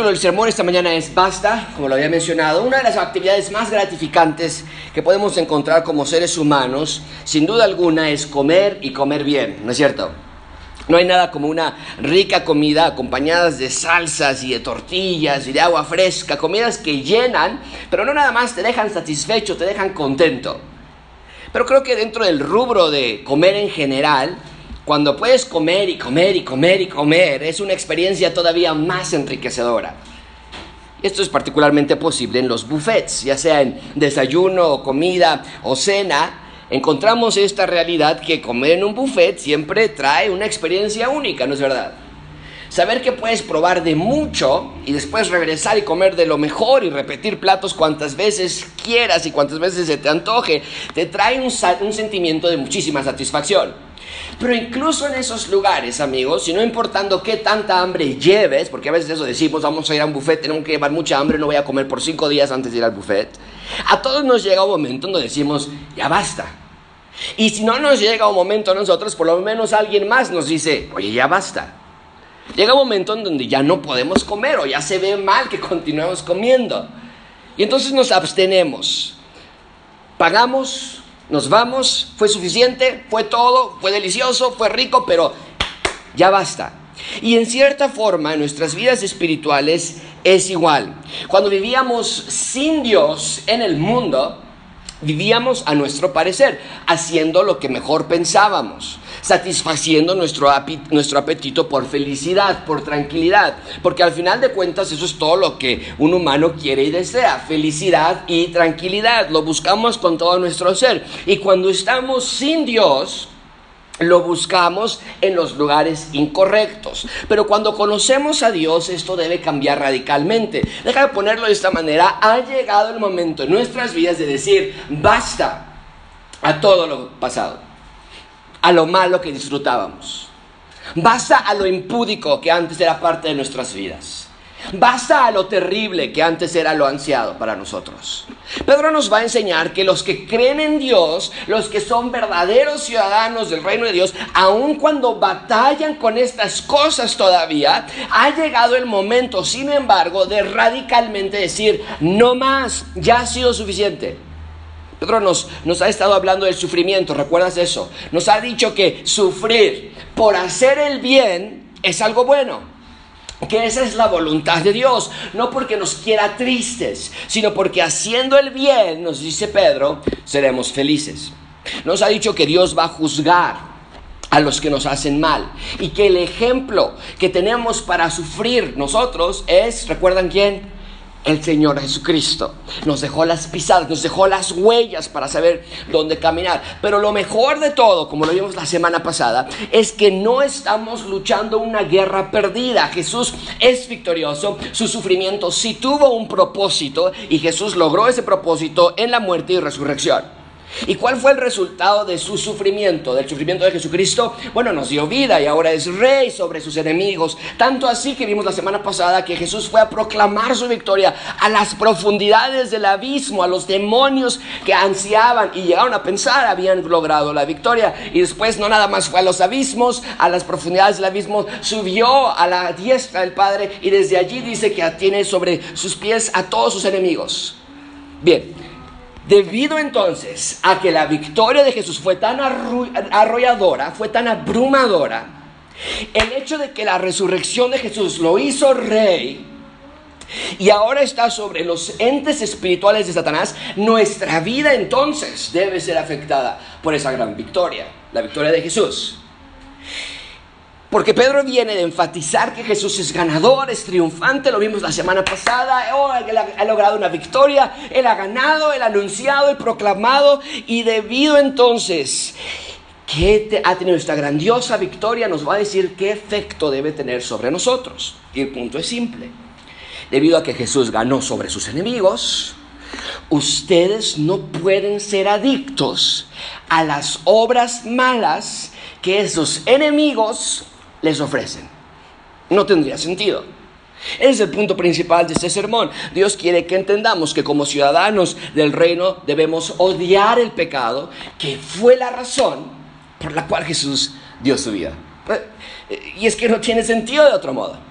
título del sermón esta mañana es Basta, como lo había mencionado, una de las actividades más gratificantes que podemos encontrar como seres humanos, sin duda alguna, es comer y comer bien, ¿no es cierto? No hay nada como una rica comida acompañadas de salsas y de tortillas y de agua fresca, comidas que llenan, pero no nada más te dejan satisfecho, te dejan contento. Pero creo que dentro del rubro de comer en general, cuando puedes comer y comer y comer y comer, es una experiencia todavía más enriquecedora. Esto es particularmente posible en los buffets, ya sea en desayuno, comida o cena. Encontramos esta realidad que comer en un buffet siempre trae una experiencia única, ¿no es verdad? Saber que puedes probar de mucho y después regresar y comer de lo mejor y repetir platos cuantas veces quieras y cuantas veces se te antoje, te trae un, un sentimiento de muchísima satisfacción. Pero incluso en esos lugares, amigos, y no importando qué tanta hambre lleves, porque a veces eso decimos, vamos a ir a un buffet, tenemos que llevar mucha hambre, no voy a comer por cinco días antes de ir al buffet. A todos nos llega un momento donde decimos, ya basta. Y si no nos llega un momento a nosotros, por lo menos alguien más nos dice, oye, ya basta. Llega un momento en donde ya no podemos comer o ya se ve mal que continuemos comiendo. Y entonces nos abstenemos. Pagamos nos vamos, fue suficiente, fue todo, fue delicioso, fue rico, pero ya basta. Y en cierta forma, en nuestras vidas espirituales es igual. Cuando vivíamos sin Dios en el mundo, vivíamos a nuestro parecer, haciendo lo que mejor pensábamos satisfaciendo nuestro, apetito por felicidad, por tranquilidad, porque al final de cuentas eso es todo lo que un humano quiere y desea, felicidad y tranquilidad, lo buscamos con todo nuestro ser. Y cuando estamos sin Dios, lo buscamos en los lugares incorrectos. Pero cuando conocemos a Dios, esto debe cambiar radicalmente. Deja de ponerlo de esta manera. Ha llegado el momento en nuestras vidas de decir, basta a todo lo pasado a lo malo que disfrutábamos. Basta a lo impúdico que antes era parte de nuestras vidas. Basta a lo terrible que antes era lo ansiado para nosotros. Pedro nos va a enseñar que los que creen en Dios, los que son verdaderos ciudadanos del reino de Dios, aun cuando batallan con estas cosas todavía, ha llegado el momento, sin embargo, de radicalmente decir, no más, ya ha sido suficiente. Pedro nos, ha estado hablando del sufrimiento, ¿recuerdas eso? Nos ha dicho que sufrir por hacer el bien es algo bueno que esa es la voluntad de Dios, no porque nos quiera tristes, sino porque haciendo el bien, nos dice Pedro, seremos felices. Nos ha dicho que Dios va a juzgar a los que nos hacen mal y que el ejemplo que tenemos para sufrir nosotros es, ¿recuerdan quién? El Señor Jesucristo. Nos dejó las pisadas, nos dejó las huellas para saber dónde caminar. Pero lo mejor de todo, como lo vimos la semana pasada, es que no estamos luchando una guerra perdida. Jesús es victorioso, su sufrimiento sí tuvo un propósito y Jesús logró ese propósito en la muerte y resurrección. ¿Y cuál fue el resultado de su sufrimiento, del sufrimiento de Jesucristo? Bueno, nos dio vida y ahora es rey sobre sus enemigos. Tanto así que vimos la semana pasada que Jesús fue a proclamar su victoria a las profundidades del abismo, a los demonios que ansiaban y llegaron a pensar habían logrado la victoria. Y después no nada más fue a los abismos, a las profundidades del abismo, subió a la diestra del Padre y desde allí dice que tiene sobre sus pies a todos sus enemigos. Bien, Debido entonces a que la victoria de Jesús fue tan arrolladora, fue tan abrumadora, el hecho de que la resurrección de Jesús lo hizo rey y ahora está sobre los entes espirituales de Satanás, nuestra vida entonces debe ser afectada por esa gran victoria, la victoria de Jesús. Porque Pedro viene de enfatizar que Jesús es ganador, es triunfante, lo vimos la semana pasada, oh, él ha, logrado una victoria, él ha ganado, él ha anunciado, y proclamado, y debido entonces que ha tenido esta grandiosa victoria, nos va a decir qué efecto debe tener sobre nosotros. Y el punto es simple. Debido a que Jesús ganó sobre sus enemigos, ustedes no pueden ser adictos a las obras malas que esos enemigos les ofrecen. No tendría sentido. Es el punto principal de este sermón. Dios quiere que entendamos que como ciudadanos del reino debemos odiar el pecado, que fue la razón por la cual Jesús dio su vida. Y es que no tiene sentido de otro modo.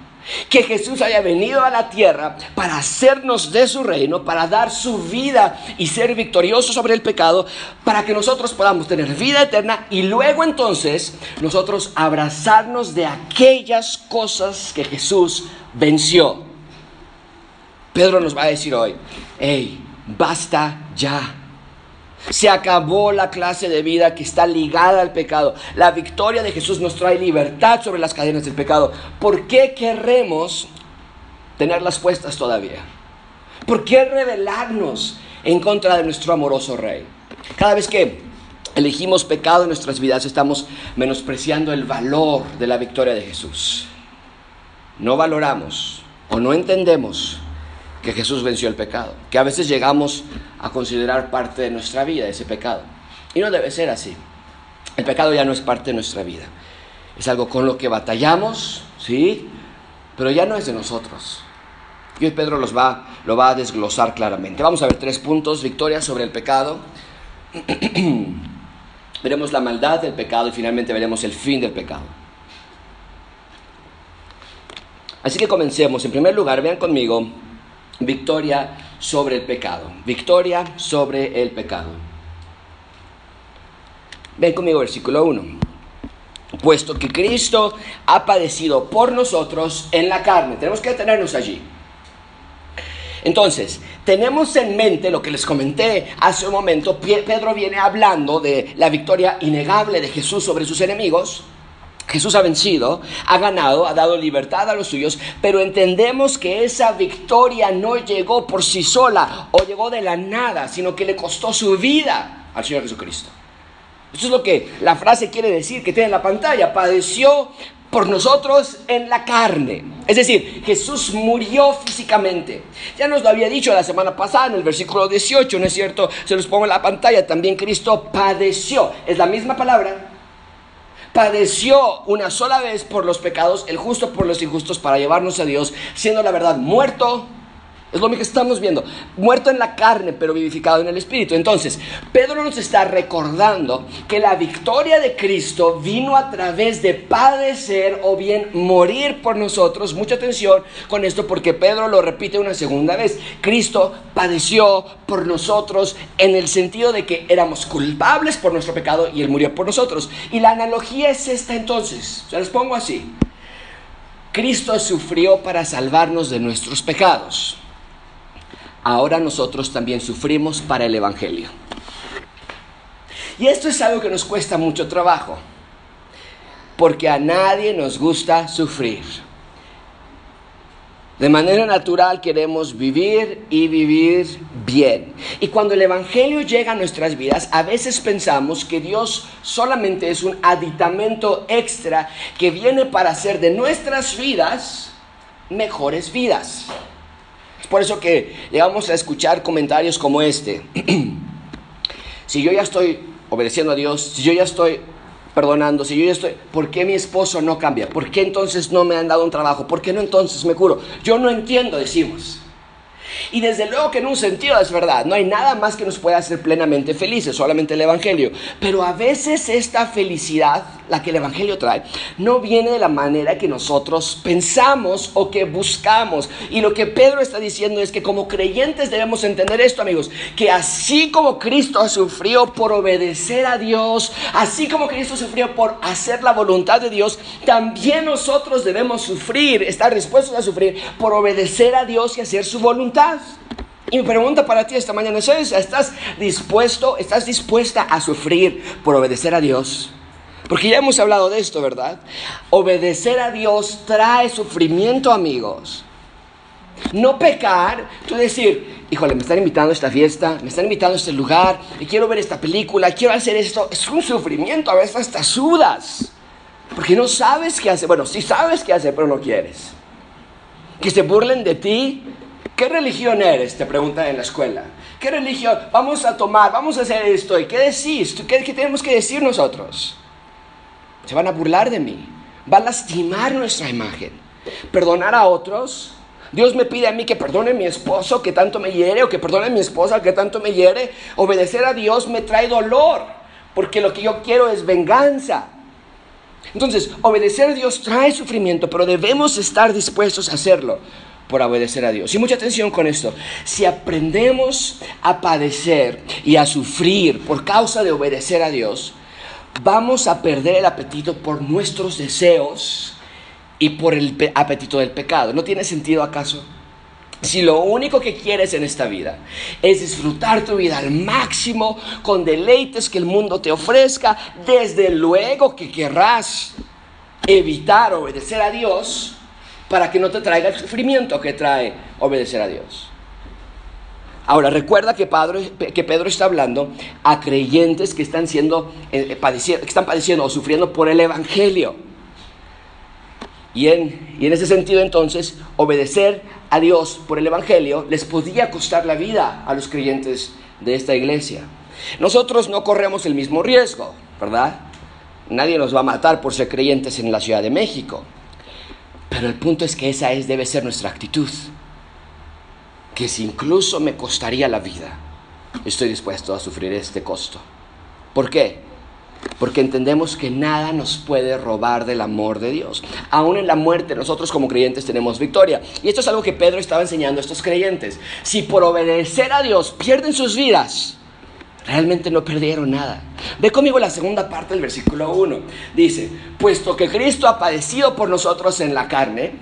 Que Jesús haya venido a la tierra para hacernos de su reino, para dar su vida y ser victorioso sobre el pecado, para que nosotros podamos tener vida eterna y luego entonces nosotros abrazarnos de aquellas cosas que Jesús venció. Pedro nos va a decir hoy, hey, basta ya. Se acabó la clase de vida que está ligada al pecado. La victoria de Jesús nos trae libertad sobre las cadenas del pecado. ¿Por qué querremos tenerlas puestas todavía? ¿Por qué rebelarnos en contra de nuestro amoroso Rey? Cada vez que elegimos pecado en nuestras vidas estamos menospreciando el valor de la victoria de Jesús. No valoramos o no entendemos que Jesús venció el pecado, que a veces llegamos a considerar parte de nuestra vida ese pecado. Y no debe ser así. El pecado ya no es parte de nuestra vida. Es algo con lo que batallamos, ¿sí? Pero ya no es de nosotros. Y hoy Pedro los va, lo va a desglosar claramente. Vamos a ver tres puntos. Victoria sobre el pecado. veremos la maldad del pecado y finalmente veremos el fin del pecado. Así que comencemos. En primer lugar, vean conmigo victoria sobre el pecado. Victoria sobre el pecado. Ven conmigo versículo 1. Puesto que Cristo ha padecido por nosotros en la carne. Tenemos que detenernos allí. Entonces, tenemos en mente lo que les comenté hace un momento. Pedro viene hablando de la victoria innegable de Jesús sobre sus enemigos. Jesús ha vencido, ha ganado, ha dado libertad a los suyos, pero entendemos que esa victoria no llegó por sí sola o llegó de la nada, sino que le costó su vida al Señor Jesucristo. Eso es lo que la frase quiere decir que tiene en la pantalla. Padeció por nosotros en la carne. Es decir, Jesús murió físicamente. Ya nos lo había dicho la semana pasada en el versículo 18, ¿no es cierto? Se los pongo en la pantalla. También Cristo padeció. Es la misma palabra, padeció una sola vez por los pecados, el justo por los injustos, para llevarnos a Dios, siendo la verdad muerto es lo que estamos viendo. Muerto en la carne, pero vivificado en el Espíritu. Entonces, Pedro nos está recordando que la victoria de Cristo vino a través de padecer o bien morir por nosotros. Mucha atención con esto porque Pedro lo repite una segunda vez. Cristo padeció por nosotros en el sentido de que éramos culpables por nuestro pecado y Él murió por nosotros. Y la analogía es esta entonces. Se los pongo así. Cristo sufrió para salvarnos de nuestros pecados ahora nosotros también sufrimos para el Evangelio. Y esto es algo que nos cuesta mucho trabajo, porque a nadie nos gusta sufrir. De manera natural queremos vivir y vivir bien. Y cuando el Evangelio llega a nuestras vidas, a veces pensamos que Dios solamente es un aditamento extra que viene para hacer de nuestras vidas mejores vidas por eso que llegamos a escuchar comentarios como este. si yo ya estoy obedeciendo a Dios, si yo ya estoy perdonando, si yo ya estoy, ¿por qué mi esposo no cambia? ¿Por qué entonces no me han dado un trabajo? ¿Por qué no entonces me curo? Yo no entiendo, decimos. Y desde luego que en un sentido es verdad, no hay nada más que nos pueda hacer plenamente felices, solamente el Evangelio. Pero a veces esta felicidad, la que el Evangelio trae, no viene de la manera que nosotros pensamos o que buscamos. Y lo que Pedro está diciendo es que como creyentes debemos entender esto, amigos, que así como Cristo sufrió por obedecer a Dios, así como Cristo sufrió por hacer la voluntad de Dios, también nosotros debemos sufrir, estar dispuestos a sufrir por obedecer a Dios y hacer su voluntad. Y mi pregunta para ti esta mañana es, ¿estás dispuesto, estás dispuesta a sufrir por obedecer a Dios? Porque ya hemos hablado de esto, ¿verdad? Obedecer a Dios trae sufrimiento, amigos. No pecar, tú decir, híjole, me están invitando a esta fiesta, me están invitando a este lugar, y quiero ver esta película, quiero hacer esto. Es un sufrimiento, a veces hasta sudas. Porque no sabes qué hacer. Bueno, sí sabes qué hacer, pero no quieres. Que se burlen de ti, ¿Qué religión eres? Te preguntan en la escuela. ¿Qué religión? Vamos a tomar, vamos a hacer esto. ¿Y qué decís? ¿Qué, ¿Qué tenemos que decir nosotros? Se van a burlar de mí. Va a lastimar nuestra imagen. Perdonar a otros. Dios me pide a mí que perdone a mi esposo que tanto me hiere o que perdone a mi esposa que tanto me hiere. Obedecer a Dios me trae dolor porque lo que yo quiero es venganza. Entonces, obedecer a Dios trae sufrimiento, pero debemos estar dispuestos a hacerlo por obedecer a Dios. Y mucha atención con esto. Si aprendemos a padecer y a sufrir por causa de obedecer a Dios, vamos a perder el apetito por nuestros deseos y por el apetito del pecado. ¿No tiene sentido acaso? Si lo único que quieres en esta vida es disfrutar tu vida al máximo con deleites que el mundo te ofrezca, desde luego que querrás evitar obedecer a Dios para que no te traiga el sufrimiento que trae obedecer a Dios. Ahora, recuerda que, Pedro está hablando a creyentes que están, siendo, eh, padeciendo, que están padeciendo o sufriendo por el Evangelio. Y en, y en ese sentido entonces, obedecer a Dios por el Evangelio les podía costar la vida a los creyentes de esta iglesia. Nosotros no corremos el mismo riesgo, ¿verdad? Nadie nos va a matar por ser creyentes en la Ciudad de México. Pero el punto es que esa es, debe ser nuestra actitud. Que si incluso me costaría la vida, estoy dispuesto a sufrir este costo. ¿Por qué? Porque entendemos que nada nos puede robar del amor de Dios. Aún en la muerte nosotros como creyentes tenemos victoria. Y esto es algo que Pedro estaba enseñando a estos creyentes. Si por obedecer a Dios pierden sus vidas, realmente no perdieron nada. Ve conmigo la segunda parte del versículo 1. Dice, puesto que Cristo ha padecido por nosotros en la carne,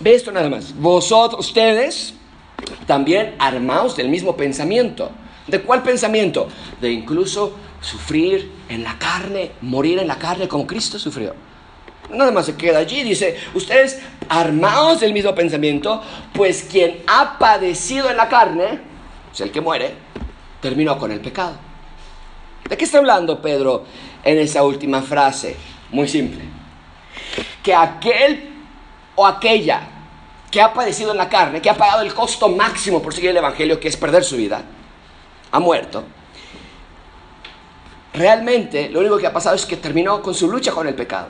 ve esto nada más, vosotros, ustedes, también armaos del mismo pensamiento. ¿De cuál pensamiento? De incluso sufrir en la carne, morir en la carne como Cristo sufrió. Nada más se queda allí, dice, ustedes armados del mismo pensamiento, pues quien ha padecido en la carne, es el que muere, terminó con el pecado. ¿De qué está hablando Pedro en esa última frase? Muy simple. Que aquel o aquella que ha padecido en la carne, que ha pagado el costo máximo por seguir el Evangelio, que es perder su vida, ha muerto, realmente lo único que ha pasado es que terminó con su lucha con el pecado.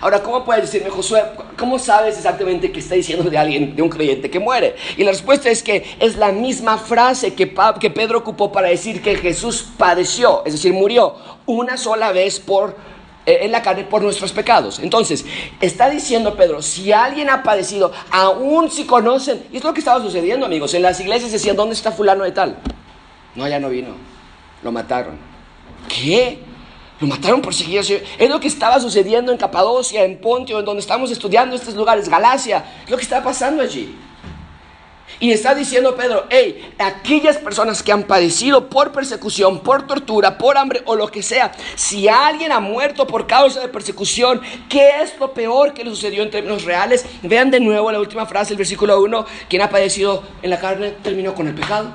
Ahora, ¿cómo puedes decirme, Josué, cómo sabes exactamente que está diciendo de alguien, de un creyente que muere? Y la respuesta es que es la misma frase que, que Pedro ocupó para decir que Jesús padeció, es decir, murió una sola vez por eh, en la carne por nuestros pecados. Entonces, está diciendo Pedro, si alguien ha padecido, aún si conocen, y es lo que estaba sucediendo, amigos, en las iglesias decían, ¿dónde está fulano de tal? No, ya no vino, lo mataron. ¿Qué? Lo mataron por seguir. Es lo que estaba sucediendo en Capadocia, en Pontio, en donde estamos estudiando estos lugares, Galacia. Es lo que está pasando allí. Y está diciendo Pedro, hey, aquellas personas que han padecido por persecución, por tortura, por hambre o lo que sea, si alguien ha muerto por causa de persecución, ¿qué es lo peor que le sucedió en términos reales? Vean de nuevo la última frase, el versículo 1, quien ha padecido en la carne terminó con el pecado.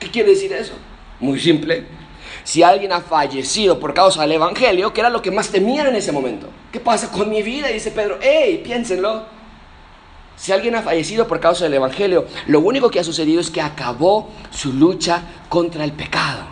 ¿Qué quiere decir eso? Muy simple si alguien ha fallecido por causa del Evangelio, que era lo que más temían en ese momento. ¿Qué pasa con mi vida? Dice Pedro, hey, piénsenlo. Si alguien ha fallecido por causa del Evangelio, lo único que ha sucedido es que acabó su lucha contra el pecado.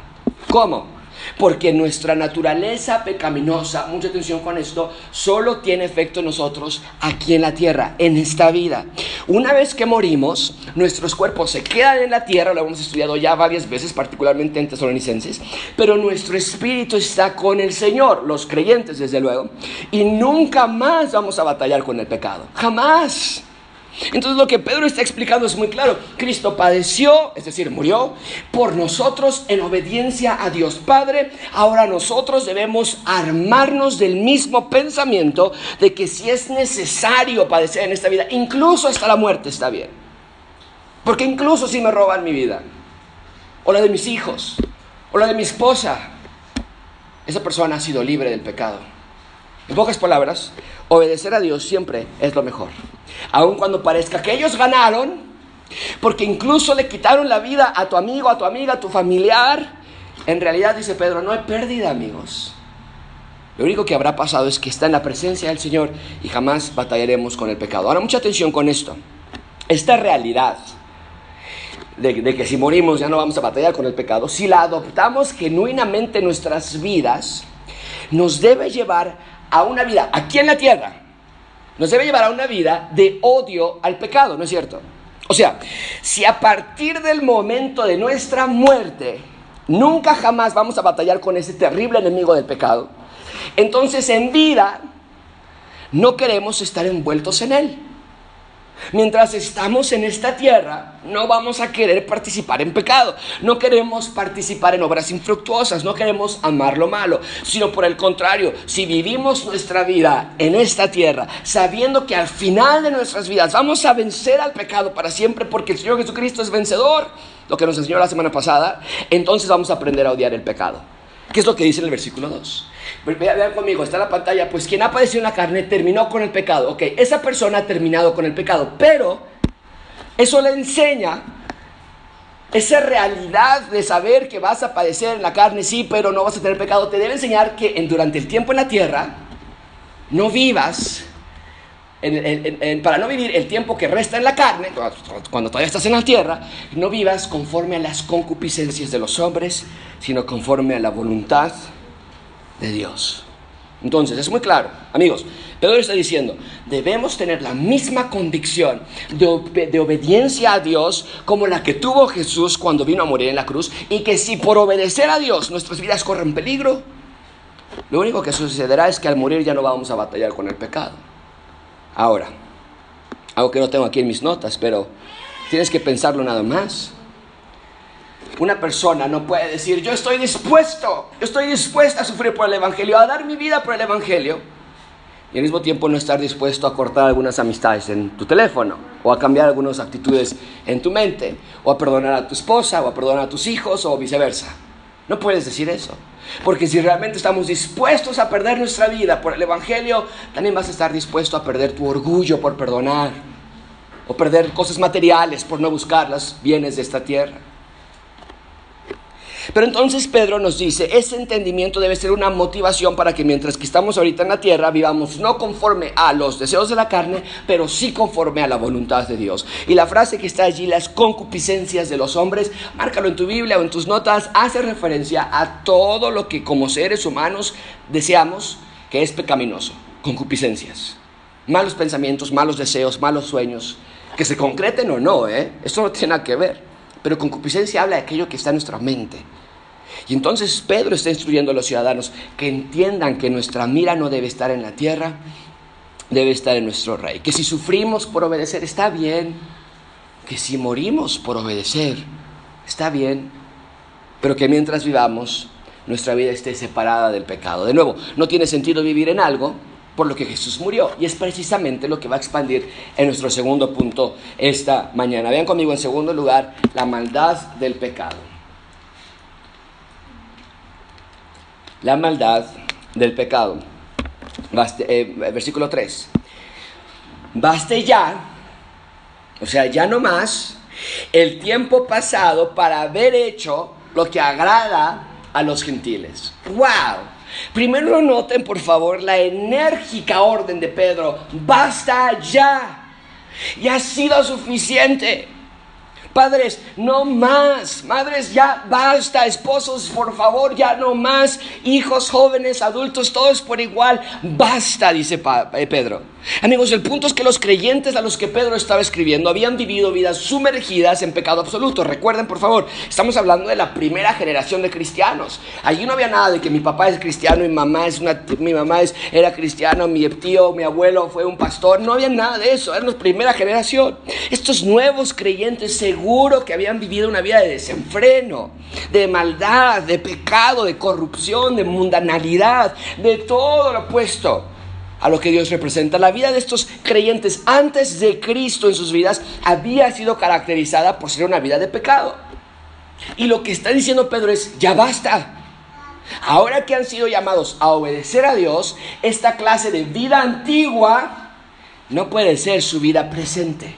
¿Cómo? Porque nuestra naturaleza pecaminosa, mucha atención con esto, solo tiene efecto en nosotros aquí en la tierra, en esta vida. Una vez que morimos, nuestros cuerpos se quedan en la tierra, lo hemos estudiado ya varias veces, particularmente en Tesalonicenses, pero nuestro espíritu está con el Señor, los creyentes desde luego, y nunca más vamos a batallar con el pecado. Jamás. Entonces lo que Pedro está explicando es muy claro. Cristo padeció, es decir, murió por nosotros en obediencia a Dios Padre. Ahora nosotros debemos armarnos del mismo pensamiento de que si es necesario padecer en esta vida, incluso hasta la muerte está bien. Porque incluso si me roban mi vida, o la de mis hijos, o la de mi esposa, esa persona ha sido libre del pecado. En pocas palabras, obedecer a Dios siempre es lo mejor. Aun cuando parezca que ellos ganaron, porque incluso le quitaron la vida a tu amigo, a tu amiga, a tu familiar, en realidad dice Pedro, no hay pérdida, amigos. Lo único que habrá pasado es que está en la presencia del Señor y jamás batallaremos con el pecado. Ahora, mucha atención con esto. Esta realidad de, que si morimos ya no vamos a batallar con el pecado, si la adoptamos genuinamente en nuestras vidas, nos debe llevar a una vida aquí en la tierra, nos debe llevar a una vida de odio al pecado, ¿no es cierto? O sea, si a partir del momento de nuestra muerte nunca jamás vamos a batallar con ese terrible enemigo del pecado, Entonces en vida no queremos estar envueltos en él. Mientras estamos en esta tierra, no vamos a querer participar en pecado, no queremos participar en obras infructuosas, no queremos amar lo malo, sino por el contrario, si vivimos nuestra vida en esta tierra, sabiendo que al final de nuestras vidas vamos a vencer al pecado para siempre, porque el Señor Jesucristo es vencedor, lo que nos enseñó la semana pasada, entonces vamos a aprender a odiar el pecado. ¿Qué es lo que dice en el versículo 2? Vean conmigo, está en la pantalla. Pues quien ha padecido en la carne terminó con el pecado. Ok, esa persona ha terminado con el pecado, pero eso le enseña esa realidad de saber que vas a padecer en la carne, sí, pero no vas a tener pecado. Te debe enseñar que en, durante el tiempo en la tierra no vivas para no vivir el tiempo que resta en la carne, cuando todavía estás en la tierra, no vivas conforme a las concupiscencias de los hombres, sino conforme a la voluntad de Dios. Entonces, es muy claro, amigos, Pedro está diciendo, debemos tener la misma convicción de, de, obediencia a Dios como la que tuvo Jesús cuando vino a morir en la cruz, y que si por obedecer a Dios nuestras vidas corren peligro, lo único que sucederá es que al morir ya no vamos a batallar con el pecado. Ahora, algo que no tengo aquí en mis notas, pero tienes que pensarlo nada más. Una persona no puede decir, yo estoy dispuesto, yo estoy dispuesta a sufrir por el Evangelio, a dar mi vida por el Evangelio, y al mismo tiempo no estar dispuesto a cortar algunas amistades en tu teléfono, o a cambiar algunas actitudes en tu mente, o a perdonar a tu esposa, o a perdonar a tus hijos, o viceversa. No puedes decir eso. Porque si realmente estamos dispuestos a perder nuestra vida por el Evangelio, también vas a estar dispuesto a perder tu orgullo por perdonar, o perder cosas materiales por no buscar los bienes de esta tierra. Pero entonces Pedro nos dice, ese entendimiento debe ser una motivación para que mientras que estamos ahorita en la tierra vivamos no conforme a los deseos de la carne, pero sí conforme a la voluntad de Dios. Y la frase que está allí, las concupiscencias de los hombres, márcalo en tu Biblia o en tus notas, hace referencia a todo lo que como seres humanos deseamos que es pecaminoso, concupiscencias. Malos pensamientos, malos deseos, malos sueños, que se concreten o no, ¿eh? Esto no tiene nada que ver. Pero concupiscencia habla de aquello que está en nuestra mente. Y entonces Pedro está instruyendo a los ciudadanos que entiendan que nuestra mira no debe estar en la tierra, debe estar en nuestro rey. Que si sufrimos por obedecer está bien, que si morimos por obedecer está bien, pero que mientras vivamos nuestra vida esté separada del pecado. De nuevo, no tiene sentido vivir en algo por lo que Jesús murió. Y es precisamente lo que va a expandir en nuestro segundo punto esta mañana. Vean conmigo en segundo lugar la maldad del pecado. La maldad del pecado. Eh, versículo 3. Baste ya, o sea, ya no más, el tiempo pasado para haber hecho lo que agrada a los gentiles. ¡Wow! Primero noten, por favor, la enérgica orden de Pedro. Basta ya. Ya ha sido suficiente. Padres, no más. Madres, ya basta. Esposos, por favor, ya no más. Hijos, jóvenes, adultos, todos por igual. Basta, dice eh, Pedro. Amigos, el punto es que los creyentes a los que Pedro estaba escribiendo habían vivido vidas sumergidas en pecado absoluto. Recuerden, por favor, estamos hablando de la primera generación de cristianos. Allí no había nada de que mi papá es cristiano, mi mamá es una, mi mamá es, era cristiano, mi tío, mi abuelo fue un pastor. No había nada de eso. Eran la primera generación. Estos nuevos creyentes seguro que habían vivido una vida de desenfreno, de maldad, de pecado, de corrupción, de mundanalidad, de todo lo opuesto a lo que Dios representa. La vida de estos creyentes antes de Cristo en sus vidas había sido caracterizada por ser una vida de pecado. Y lo que está diciendo Pedro es, ya basta. Ahora que han sido llamados a obedecer a Dios, esta clase de vida antigua no puede ser su vida presente.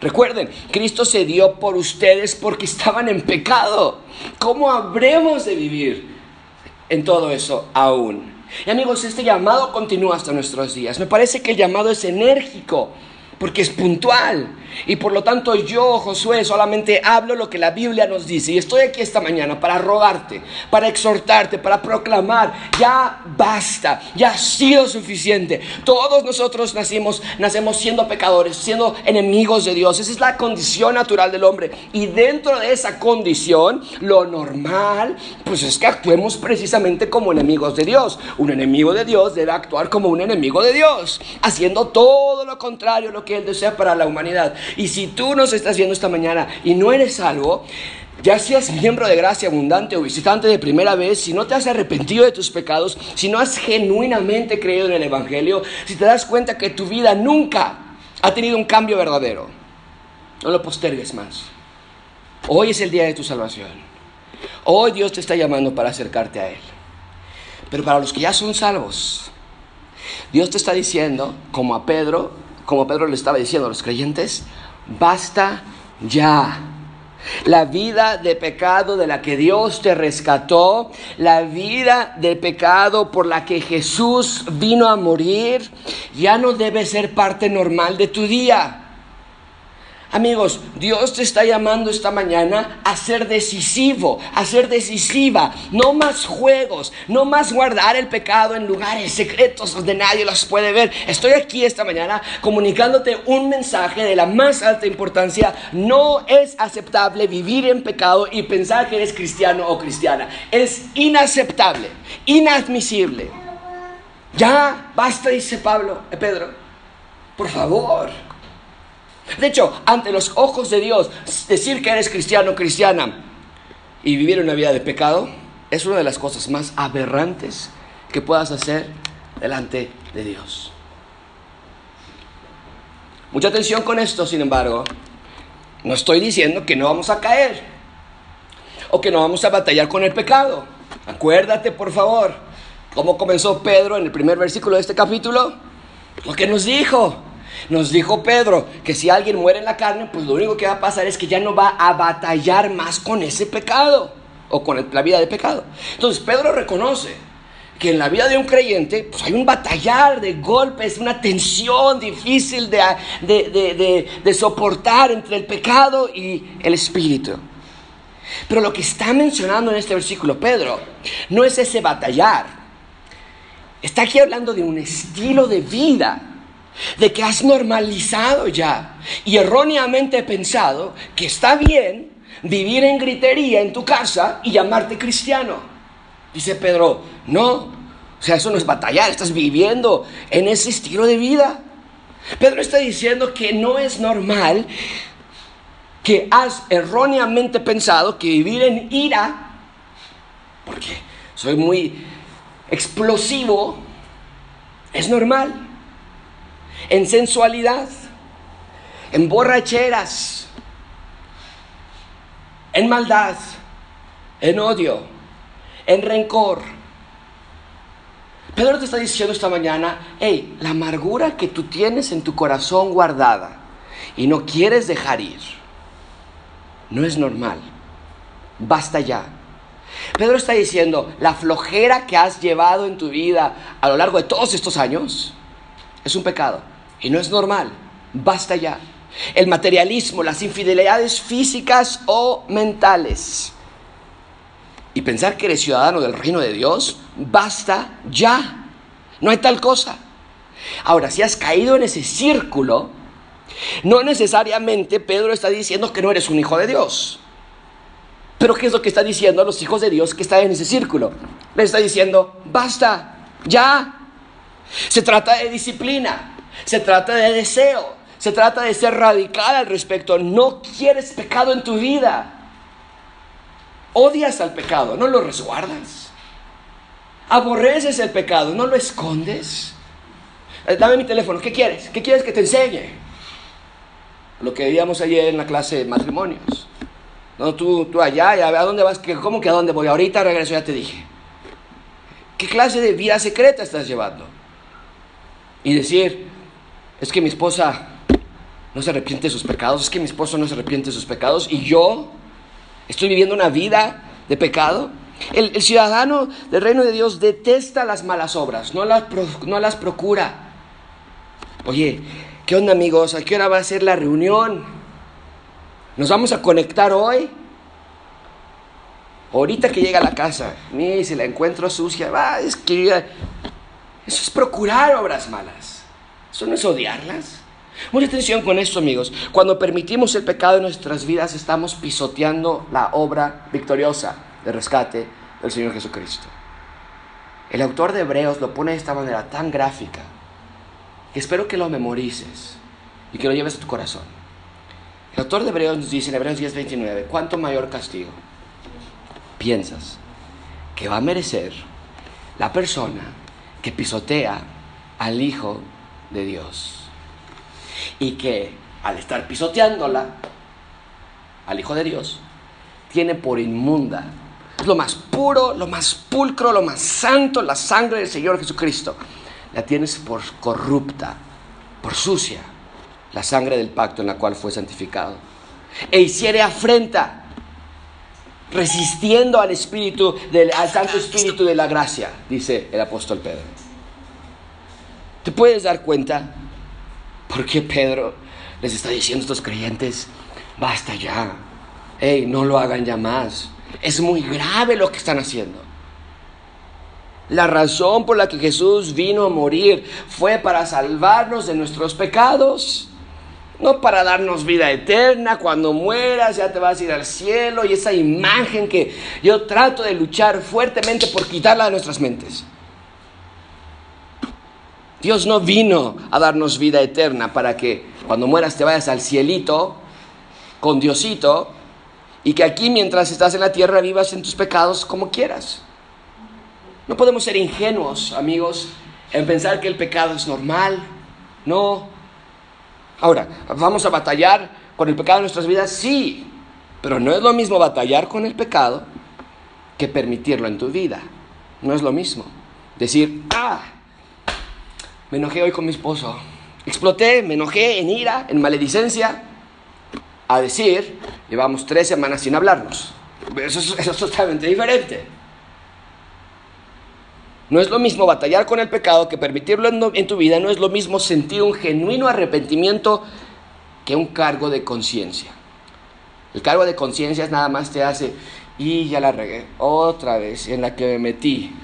Recuerden, Cristo se dio por ustedes porque estaban en pecado. ¿Cómo habremos de vivir en todo eso aún? Y amigos, este llamado continúa hasta nuestros días. Me parece que el llamado es enérgico porque es puntual. Y por lo tanto yo, Josué, solamente hablo lo que la Biblia nos dice. Y estoy aquí esta mañana para rogarte, para exhortarte, para proclamar, ya basta, ya ha sido suficiente. Todos nosotros nacimos, nacemos siendo pecadores, siendo enemigos de Dios. Esa es la condición natural del hombre. Y dentro de esa condición, lo normal, pues es que actuemos precisamente como enemigos de Dios. Un enemigo de Dios debe actuar como un enemigo de Dios, haciendo todo lo contrario lo que Él desea para la humanidad. Y si tú nos estás viendo esta mañana y no eres salvo, ya seas miembro de gracia abundante o visitante de primera vez, si no te has arrepentido de tus pecados, si no has genuinamente creído en el Evangelio, si te das cuenta que tu vida nunca ha tenido un cambio verdadero, no lo postergues más. Hoy es el día de tu salvación. Hoy Dios te está llamando para acercarte a Él. Pero para los que ya son salvos, Dios te está diciendo, como a Pedro, como Pedro le estaba diciendo a los creyentes, basta ya. La vida de pecado de la que Dios te rescató, la vida de pecado por la que Jesús vino a morir, ya no debe ser parte normal de tu día. Amigos, Dios te está llamando esta mañana a ser decisivo, a ser decisiva. No más juegos, no más guardar el pecado en lugares secretos donde nadie los puede ver. Estoy aquí esta mañana comunicándote un mensaje de la más alta importancia. No es aceptable vivir en pecado y pensar que eres cristiano o cristiana. Es inaceptable, inadmisible. Ya, basta, dice Pablo, eh, Pedro. Por favor. De hecho, ante los ojos de Dios, decir que eres cristiano o cristiana y vivir una vida de pecado es una de las cosas más aberrantes que puedas hacer delante de Dios. Mucha atención con esto, sin embargo. No estoy diciendo que no vamos a caer o que no vamos a batallar con el pecado. Acuérdate, por favor, cómo comenzó Pedro en el primer versículo de este capítulo. Lo que nos dijo, nos dijo Pedro que si alguien muere en la carne, pues lo único que va a pasar es que ya no va a batallar más con ese pecado o con la vida de pecado. Entonces Pedro reconoce que en la vida de un creyente pues hay un batallar de golpes, una tensión difícil de, de, de, soportar entre el pecado y el espíritu. Pero lo que está mencionando en este versículo Pedro no es ese batallar. Está aquí hablando de un estilo de vida de que has normalizado ya y erróneamente pensado que está bien vivir en gritería en tu casa y llamarte cristiano. Dice Pedro, no, o sea, eso no es batallar, estás viviendo en ese estilo de vida. Pedro está diciendo que no es normal que has erróneamente pensado que vivir en ira, porque soy muy explosivo, es normal en sensualidad, en borracheras, en maldad, en odio, en rencor. Pedro te está diciendo esta mañana, hey, la amargura que tú tienes en tu corazón guardada y no quieres dejar ir, no es normal. Basta ya. Pedro está diciendo, la flojera que has llevado en tu vida a lo largo de todos estos años es un pecado. Y no es normal. Basta ya. El materialismo, las infidelidades físicas o mentales. Y pensar que eres ciudadano del reino de Dios, basta ya. No hay tal cosa. Ahora, si has caído en ese círculo, no necesariamente Pedro está diciendo que no eres un hijo de Dios. Pero ¿qué es lo que está diciendo a los hijos de Dios que están en ese círculo? Le está diciendo, basta, ya. Se trata de disciplina. Se trata de deseo. Se trata de ser radical al respecto. No quieres pecado en tu vida. Odias al pecado, no lo resguardas. Aborreces el pecado, no lo escondes. Eh, dame mi teléfono, ¿qué quieres? ¿Qué quieres que te enseñe? Lo que veíamos ayer en la clase de matrimonios. No, tú, tú allá, ¿a dónde vas? ¿Cómo que a dónde voy? Ahorita regreso, ya te dije. ¿Qué clase de vida secreta estás llevando? Y decir, es que mi esposa no se arrepiente de sus pecados, es que mi esposo no se arrepiente de sus pecados y yo estoy viviendo una vida de pecado. El, ciudadano del reino de Dios detesta las malas obras, no las, no las procura. Oye, ¿Qué onda amigos? ¿A qué hora va a ser la reunión? ¿Nos vamos a conectar hoy? Ahorita que llega a la casa, ni si la encuentro sucia, va, es que eso es procurar obras malas. Eso no es odiarlas. Mucha atención con esto, amigos. Cuando permitimos el pecado en nuestras vidas, estamos pisoteando la obra victoriosa de rescate del Señor Jesucristo. El autor de Hebreos lo pone de esta manera tan gráfica que espero que lo memorices y que lo lleves a tu corazón. El autor de Hebreos nos dice en Hebreos 10:29, ¿cuánto mayor castigo piensas que va a merecer la persona que pisotea al Hijo de Dios? Y que al estar pisoteándola al Hijo de Dios, tiene por inmunda lo más puro, lo más pulcro, lo más santo, la sangre del Señor Jesucristo. La tienes por corrupta, por sucia, la sangre del pacto en la cual fue santificado. E hiciere afrenta, resistiendo al Espíritu, del, al Santo Espíritu de la gracia, dice el apóstol Pedro. ¿Te puedes dar cuenta por qué Pedro les está diciendo a estos creyentes, basta ya, hey, no lo hagan ya más? Es muy grave lo que están haciendo. La razón por la que Jesús vino a morir fue para salvarnos de nuestros pecados. No para darnos vida eterna, cuando mueras ya te vas a ir al cielo y esa imagen que yo trato de luchar fuertemente por quitarla de nuestras mentes. Dios no vino a darnos vida eterna para que cuando mueras te vayas al cielito con Diosito y que aquí mientras estás en la tierra vivas en tus pecados como quieras. No podemos ser ingenuos, amigos, en pensar que el pecado es normal. No. Ahora, ¿vamos a batallar con el pecado en nuestras vidas? Sí, pero no es lo mismo batallar con el pecado que permitirlo en tu vida. No es lo mismo. Decir, ah, me enojé hoy con mi esposo. Exploté, me enojé en ira, en maledicencia, a decir, llevamos tres semanas sin hablarnos. Eso es, totalmente diferente. No es lo mismo batallar con el pecado que permitirlo en, tu vida, no es lo mismo sentir un genuino arrepentimiento que un cargo de conciencia. El cargo de conciencia nada más te hace, y ya la regué, otra vez en la que me metí.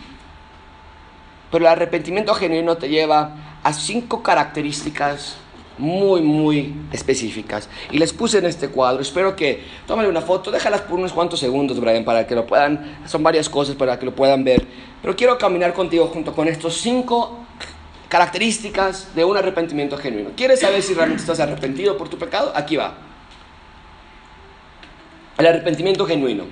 Pero el arrepentimiento genuino te lleva a cinco características muy, muy específicas. Y les puse en este cuadro. Espero que tomen una foto, déjalas por unos cuantos segundos, Brian, para que lo puedan. Son varias cosas para que lo puedan ver. Pero quiero caminar contigo junto con estos cinco características de un arrepentimiento genuino. ¿Quieres saber si realmente estás arrepentido por tu pecado? Aquí va. El arrepentimiento genuino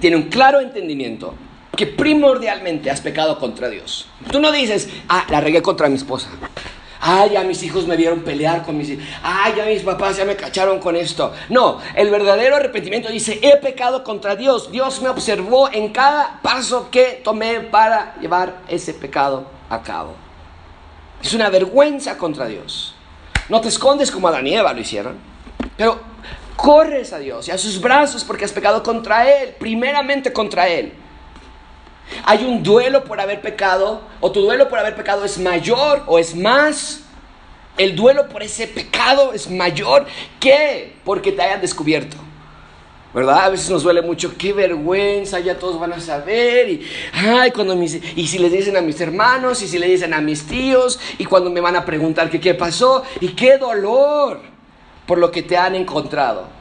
tiene un claro entendimiento que primordialmente has pecado contra Dios. Tú no dices, ah, la regué contra mi esposa. Ay, ya mis hijos me vieron pelear con mis hijos. Ay, ya mis papás ya me cacharon con esto. No, el verdadero arrepentimiento dice, he pecado contra Dios. Dios me observó en cada paso que tomé para llevar ese pecado a cabo. Es una vergüenza contra Dios. No te escondes como Adán y Eva lo hicieron, pero corres a Dios y a sus brazos porque has pecado contra Él, primeramente contra Él. Hay un duelo por haber pecado, o tu duelo por haber pecado es mayor o es más. El duelo por ese pecado es mayor que porque te hayan descubierto. ¿Verdad? A veces nos duele mucho, qué vergüenza, ya todos van a saber. Y, ay, cuando y si les dicen a mis hermanos, y si le dicen a mis tíos, y cuando me van a preguntar qué pasó, y qué dolor por lo que te han encontrado.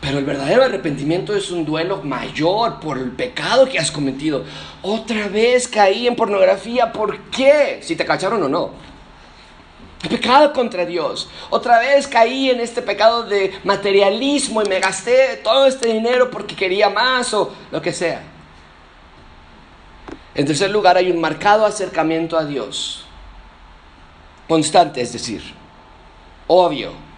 Pero el verdadero arrepentimiento es un duelo mayor por el pecado que has cometido. Otra vez caí en pornografía, ¿por qué? Si te cacharon o no. Pecado contra Dios. Otra vez caí en este pecado de materialismo y me gasté todo este dinero porque quería más o lo que sea. En tercer lugar, hay un marcado acercamiento a Dios. Constante, es decir, obvio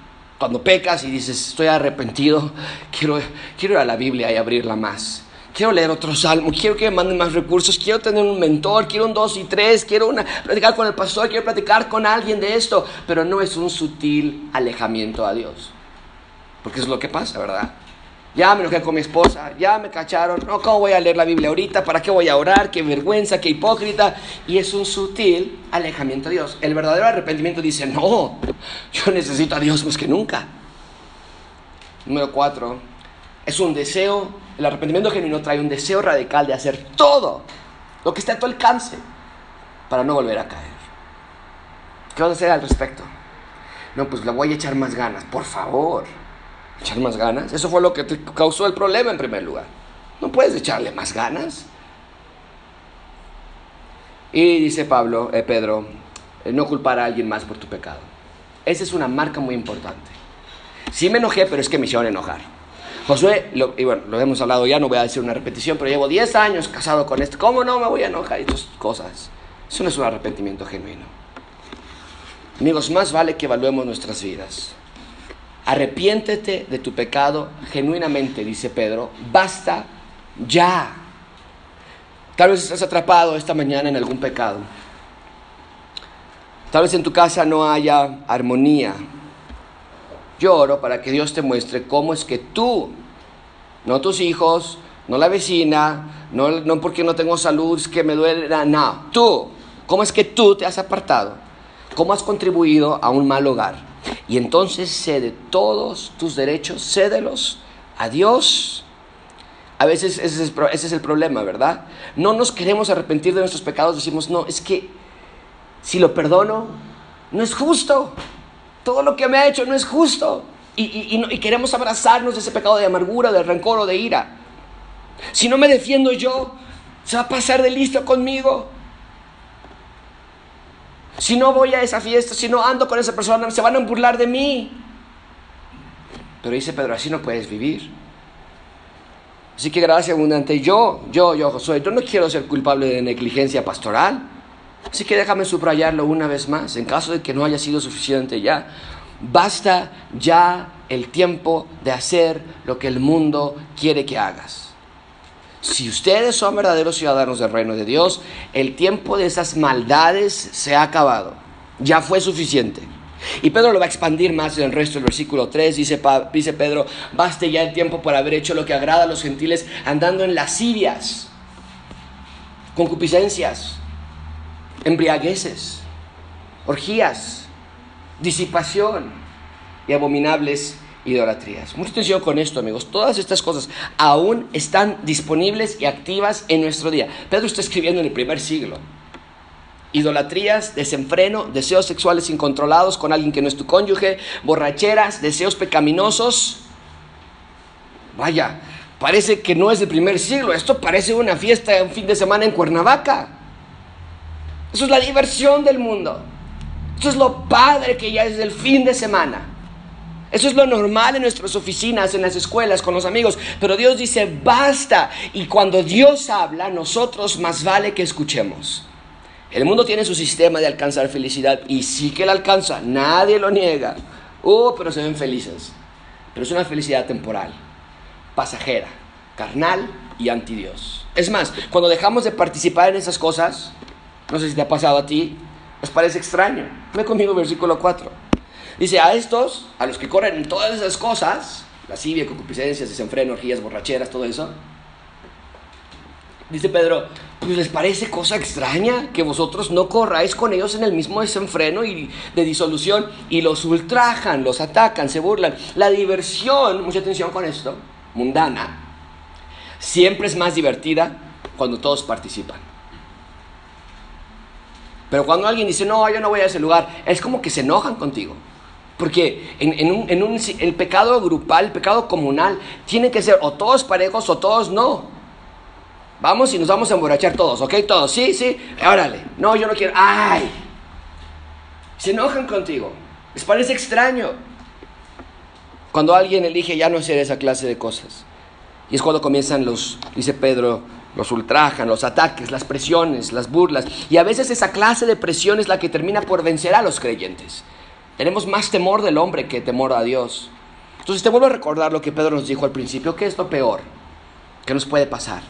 cuando pecas y dices, estoy arrepentido, quiero, quiero ir a la Biblia y abrirla más. Quiero leer otro salmo, quiero que me manden más recursos, quiero tener un mentor, quiero un dos y tres, quiero una, platicar con el pastor, quiero platicar con alguien de esto, pero no es un sutil alejamiento a Dios. Porque es lo que pasa, ¿verdad? Ya me enojé con mi esposa, ya me cacharon, no, ¿cómo voy a leer la Biblia ahorita? ¿Para qué voy a orar? ¡Qué vergüenza, qué hipócrita! Y es un sutil alejamiento de Dios. El verdadero arrepentimiento dice, no, yo necesito a Dios más que nunca. Número cuatro, es un deseo, el arrepentimiento genuino trae un deseo radical de hacer todo lo que esté a tu alcance para no volver a caer. ¿Qué vas a hacer al respecto? No, pues le voy a echar más ganas, por favor echar más ganas. Eso fue lo que te causó el problema en primer lugar. No puedes echarle más ganas. Y dice Pablo, eh, Pedro, eh, no culpar a alguien más por tu pecado. Esa es una marca muy importante. Sí me enojé, pero es que me hicieron enojar. Josué, y bueno, lo hemos hablado ya, no voy a decir una repetición, pero llevo 10 años casado con esto. ¿Cómo no me voy a enojar? Y estas cosas. Eso no es un arrepentimiento genuino. Amigos, más vale que evaluemos nuestras vidas. Arrepiéntete de tu pecado genuinamente, dice Pedro. Basta ya. Tal vez estás atrapado esta mañana en algún pecado. Tal vez en tu casa no haya armonía. Yo oro para que Dios te muestre cómo es que tú, no tus hijos, no la vecina, no, no porque no tengo salud, que me duele, no, tú, cómo es que tú te has apartado, cómo has contribuido a un mal hogar y entonces cede todos tus derechos, cédelos a Dios. A veces ese es, el problema, ¿verdad? No nos queremos arrepentir de nuestros pecados, decimos, no, es que si lo perdono, no es justo. Todo lo que me ha hecho no es justo. Y, y, queremos abrazarnos de ese pecado de amargura, de rencor o de ira. Si no me defiendo yo, se va a pasar de listo conmigo. Si no voy a esa fiesta, si no ando con esa persona, se van a burlar de mí. Pero dice Pedro, así no puedes vivir. Así que gracias abundante. Yo, yo, yo, Josué, yo no quiero ser culpable de negligencia pastoral. Así que déjame subrayarlo una vez más, en caso de que no haya sido suficiente ya. Basta ya el tiempo de hacer lo que el mundo quiere que hagas. Si ustedes son verdaderos ciudadanos del reino de Dios, el tiempo de esas maldades se ha acabado. Ya fue suficiente. Y Pedro lo va a expandir más en el resto del versículo 3. Dice, Pedro, baste ya el tiempo por haber hecho lo que agrada a los gentiles, andando en lascivias, concupiscencias, embriagueces, orgías, disipación y abominables idolatrías. Mucha atención con esto, amigos. Todas estas cosas aún están disponibles y activas en nuestro día. Pedro está escribiendo en el primer siglo. Idolatrías, desenfreno, deseos sexuales incontrolados con alguien que no es tu cónyuge, borracheras, deseos pecaminosos. Vaya, parece que no es del primer siglo. Esto parece una fiesta, un fin de semana en Cuernavaca. Eso es la diversión del mundo. Esto es lo padre que ya es el fin de semana. Eso es lo normal en nuestras oficinas, en las escuelas, con los amigos. Pero Dios dice, basta. Y cuando Dios habla, nosotros más vale que escuchemos. El mundo tiene su sistema de alcanzar felicidad y sí que la alcanza, nadie lo niega. Oh, pero se ven felices. Pero es una felicidad temporal, pasajera, carnal y anti Dios. Es más, cuando dejamos de participar en esas cosas, no sé si te ha pasado a ti, os parece extraño. Ve conmigo versículo 4. Dice, a estos, a los que corren en todas esas cosas, lascivia, concupiscencias, desenfreno, orgías, borracheras, todo eso, dice Pedro, pues les parece cosa extraña que vosotros no corráis con ellos en el mismo desenfreno y de disolución y los ultrajan, los atacan, se burlan. La diversión, mucha atención con esto, mundana, siempre es más divertida cuando todos participan. Pero cuando alguien dice, no, yo no voy a ese lugar, es como que se enojan contigo. Porque en, el pecado grupal, el pecado comunal, tiene que ser o todos parejos o todos no. Vamos y nos vamos a emborrachar todos, ¿ok? Todos, sí, sí, órale. No, yo no quiero. ¡Ay! Se enojan contigo. Les parece extraño. Cuando alguien elige ya no hacer esa clase de cosas. Y es cuando comienzan los, dice Pedro, los ultrajan, los ataques, las presiones, las burlas. Y a veces esa clase de presión es la que termina por vencer a los creyentes. Tenemos más temor del hombre que temor a Dios. Entonces te vuelvo a recordar lo que Pedro nos dijo al principio, ¿qué es lo peor que nos puede pasar?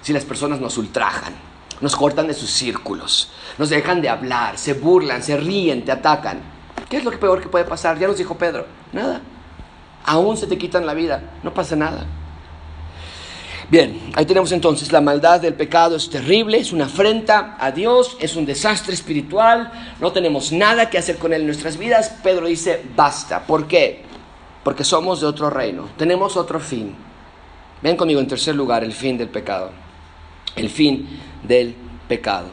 Si las personas nos ultrajan, nos cortan de sus círculos, nos dejan de hablar, se burlan, se ríen, te atacan. ¿Qué es lo peor que puede pasar? Ya nos dijo Pedro, nada. aún se te quitan la vida, no pasa nada. Bien, ahí tenemos entonces la maldad del pecado es terrible, es una afrenta a Dios, es un desastre espiritual, no tenemos nada que hacer con él en nuestras vidas. Pedro dice, basta. ¿Por qué? Porque somos de otro reino, tenemos otro fin. Ven conmigo en tercer lugar, el fin del pecado. El fin del pecado.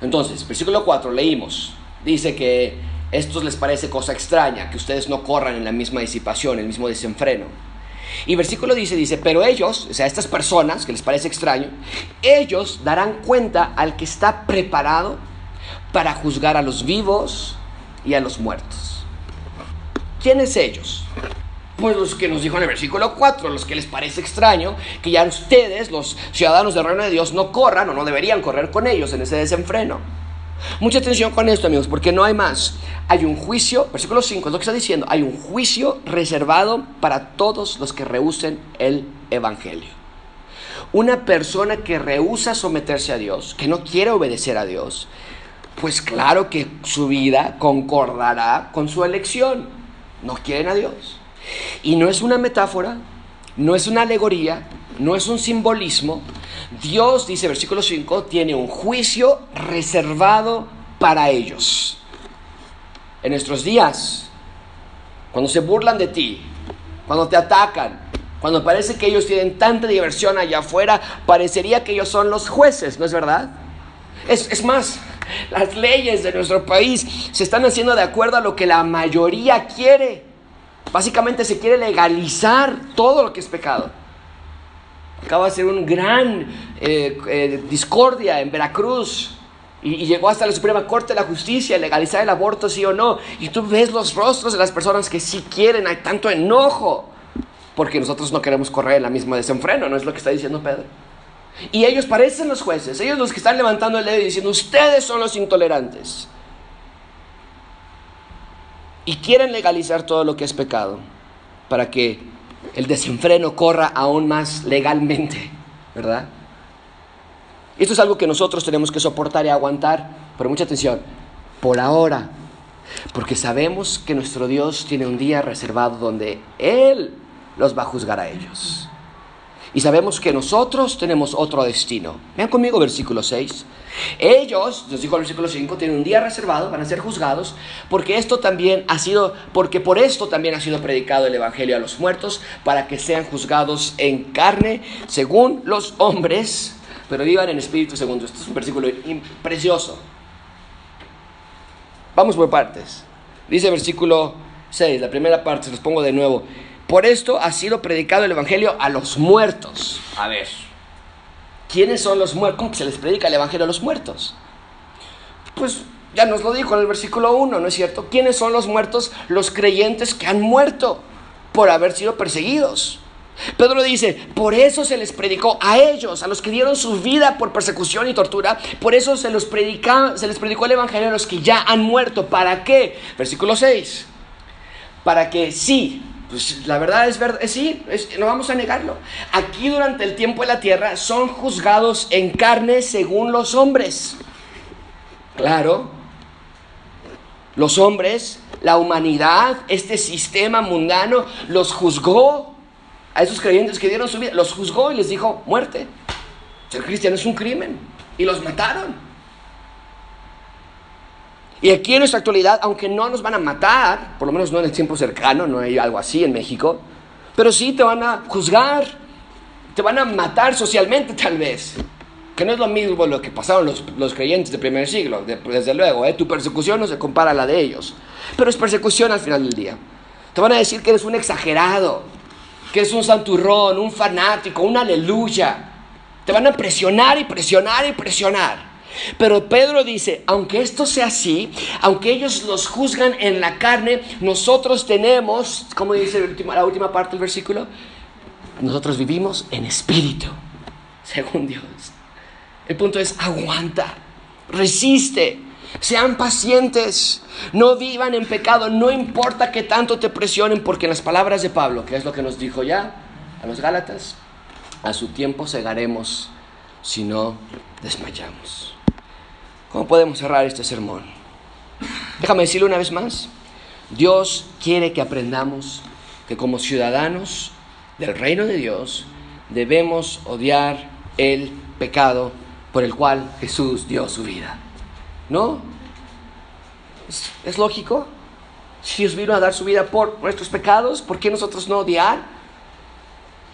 Entonces, versículo 4, leímos, dice que estos les parece cosa extraña, que ustedes no corran en la misma disipación, el mismo desenfreno. Y versículo dice, dice, pero ellos, o sea, estas personas que les parece extraño, ellos darán cuenta al que está preparado para juzgar a los vivos y a los muertos. ¿Quiénes ellos? Pues los que nos dijo en el versículo 4, los que les parece extraño que ya ustedes, los ciudadanos del reino de Dios, no corran o no deberían correr con ellos en ese desenfreno. Mucha atención con esto, amigos, porque no hay más. Hay un juicio, versículo 5 es lo que está diciendo, hay un juicio reservado para todos los que rehúsen el Evangelio. Una persona que rehúsa someterse a Dios, que no quiere obedecer a Dios, pues claro que su vida concordará con su elección. No quieren a Dios. Y no es una metáfora, no es una alegoría, no es un simbolismo. Dios, dice versículo 5, tiene un juicio reservado para ellos. En nuestros días, cuando se burlan de ti, cuando te atacan, cuando parece que ellos tienen tanta diversión allá afuera, parecería que ellos son los jueces, ¿no es verdad? Es, es más, las leyes de nuestro país se están haciendo de acuerdo a lo que la mayoría quiere. Básicamente se quiere legalizar todo lo que es pecado. Acaba de ser un gran eh, eh, discordia en Veracruz y, y, llegó hasta la Suprema Corte de la Justicia legalizar el aborto, sí o no. Y tú ves los rostros de las personas que sí quieren, hay tanto enojo, porque nosotros no queremos correr en la misma desenfreno, ¿no es lo que está diciendo Pedro? Y ellos parecen los jueces, ellos los que están levantando el dedo y diciendo, ustedes son los intolerantes. Y quieren legalizar todo lo que es pecado para que el desenfreno corra aún más legalmente, ¿verdad? Esto es algo que nosotros tenemos que soportar y aguantar, pero mucha atención, por ahora, porque sabemos que nuestro Dios tiene un día reservado donde Él los va a juzgar a ellos. Y sabemos que nosotros tenemos otro destino. Vean conmigo versículo 6. Ellos, nos dijo el versículo 5, tienen un día reservado, van a ser juzgados, porque esto también ha sido, porque por esto también ha sido predicado el Evangelio a los muertos, para que sean juzgados en carne, según los hombres, pero vivan en espíritu segundo. Este es un versículo precioso. Vamos por partes. Dice versículo 6, la primera parte, se los pongo de nuevo. Por esto ha sido predicado el Evangelio a los muertos. A ver, ¿quiénes son los muertos? ¿Cómo que se les predica el Evangelio a los muertos? Pues ya nos lo dijo en el versículo 1, ¿no es cierto? ¿Quiénes son los muertos? Los creyentes que han muerto por haber sido perseguidos. Pedro dice, por eso se les predicó a ellos, a los que dieron su vida por persecución y tortura, por eso se, los predica, se les predicó el Evangelio a los que ya han muerto. ¿Para qué? Versículo 6. Para que sí, pues la verdad es verdad, sí, no vamos a negarlo. Aquí durante el tiempo de la tierra son juzgados en carne según los hombres. Claro, los hombres, la humanidad, este sistema mundano los juzgó a esos creyentes que dieron su vida, los juzgó y les dijo muerte. Ser cristiano es un crimen y los mataron. Y aquí en nuestra actualidad, aunque no nos van a matar, por lo menos no en el tiempo cercano, no hay algo así en México, pero sí te van a juzgar, te van a matar socialmente tal vez. Que no es lo mismo lo que pasaron los, los creyentes del primer siglo, de, desde luego, ¿eh? tu persecución no se compara a la de ellos, pero es persecución al final del día. Te van a decir que eres un exagerado, que eres un santurrón, un fanático, un aleluya. Te van a presionar y presionar y presionar. Pero Pedro dice, aunque esto sea así, aunque ellos los juzgan en la carne, nosotros tenemos, como dice la última, parte del versículo, nosotros vivimos en espíritu, según Dios. El punto es, aguanta, resiste, sean pacientes, no vivan en pecado, no importa que tanto te presionen, porque en las palabras de Pablo, que es lo que nos dijo ya a los Gálatas, a su tiempo cegaremos si no desmayamos. ¿Cómo podemos cerrar este sermón? Déjame decirlo una vez más. Dios quiere que aprendamos que como ciudadanos del reino de Dios debemos odiar el pecado por el cual Jesús dio su vida. ¿No? ¿Es, lógico? Si Dios vino a dar su vida por nuestros pecados, ¿por qué nosotros no odiar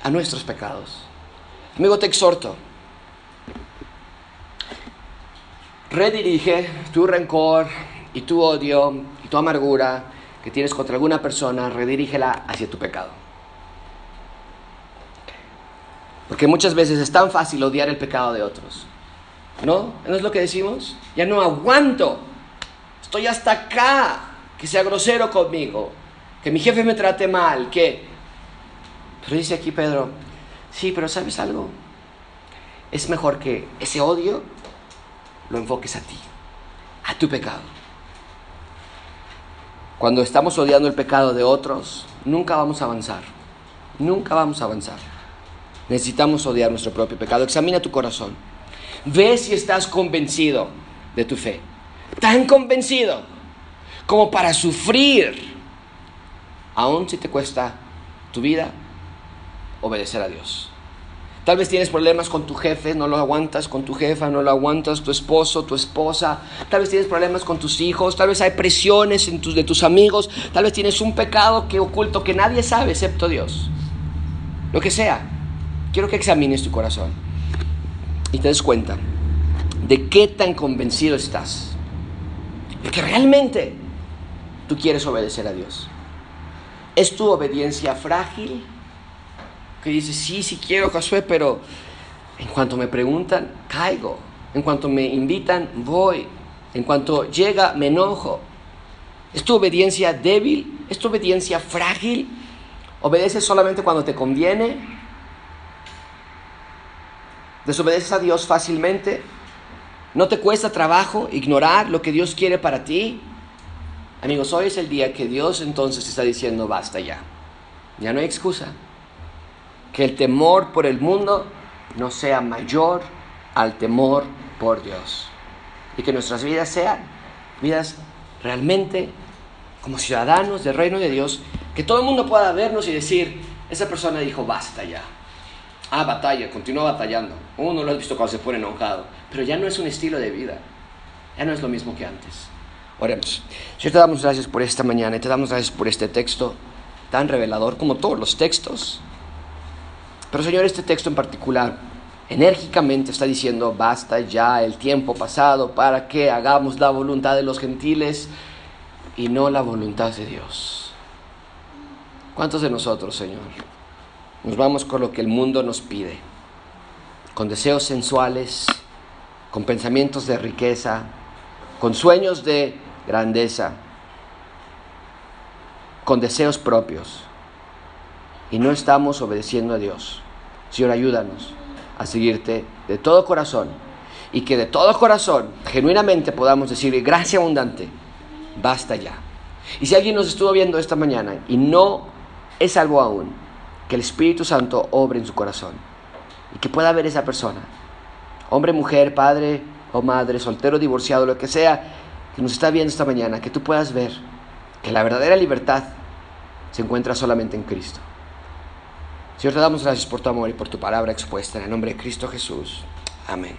a nuestros pecados? Amigo, te exhorto. Redirige tu rencor y tu odio y tu amargura que tienes contra alguna persona, redirígela hacia tu pecado. Porque muchas veces es tan fácil odiar el pecado de otros. ¿No? ¿No es lo que decimos? Ya no aguanto. Estoy hasta acá. Que sea grosero conmigo. Que mi jefe me trate mal. Que... Pero dice aquí Pedro, sí, pero ¿sabes algo? Es mejor que ese odio lo enfoques a ti, a tu pecado. Cuando estamos odiando el pecado de otros, nunca vamos a avanzar. Nunca vamos a avanzar. Necesitamos odiar nuestro propio pecado. Examina tu corazón. Ve si estás convencido de tu fe. Tan convencido como para sufrir, aun si te cuesta tu vida, obedecer a Dios. Tal vez tienes problemas con tu jefe, no lo aguantas con tu jefa, no lo aguantas tu esposo, tu esposa. Tal vez tienes problemas con tus hijos, tal vez hay presiones en tus, de tus amigos, tal vez tienes un pecado que oculto que nadie sabe excepto Dios. Lo que sea quiero que examines tu corazón y te des cuenta de qué tan convencido estás de que realmente tú quieres obedecer a Dios. ¿Es tu obediencia frágil? Que dices, sí, sí quiero, Josué, pero en cuanto me preguntan, caigo. En cuanto me invitan, voy. En cuanto llega, me enojo. ¿Es tu obediencia débil? ¿Es tu obediencia frágil? ¿Obedeces solamente cuando te conviene? desobedeces a Dios fácilmente, no te cuesta trabajo ignorar lo que Dios quiere para ti. Amigos, hoy es el día que Dios entonces está diciendo, basta ya, ya no hay excusa. Que el temor por el mundo no sea mayor al temor por Dios. Y que nuestras vidas sean vidas realmente como ciudadanos del reino de Dios, que todo el mundo pueda vernos y decir, esa persona dijo, basta ya. Ah, batalla, continúa batallando. Uno lo ha visto cuando se pone enojado. Pero ya no es un estilo de vida. Ya no es lo mismo que antes. Oremos. Señor, te damos gracias por esta mañana y te damos gracias por este texto tan revelador como todos los textos. Pero Señor, este texto en particular enérgicamente está diciendo, basta ya el tiempo pasado para que hagamos la voluntad de los gentiles y no la voluntad de Dios. ¿Cuántos de nosotros, Señor? Nos vamos con lo que el mundo nos pide, con deseos sensuales, con pensamientos de riqueza, con sueños de grandeza, con deseos propios. Y no estamos obedeciendo a Dios. Señor, ayúdanos a seguirte de todo corazón y que de todo corazón, genuinamente podamos decir, gracia abundante, basta ya. Y si alguien nos estuvo viendo esta mañana y no es algo aún, que el Espíritu Santo obre en su corazón y que pueda ver esa persona, hombre, mujer, padre o madre, soltero, divorciado, lo que sea, que nos está viendo esta mañana, que tú puedas ver que la verdadera libertad se encuentra solamente en Cristo. Señor, te damos gracias por tu amor y por tu palabra expuesta en el nombre de Cristo Jesús. Amén.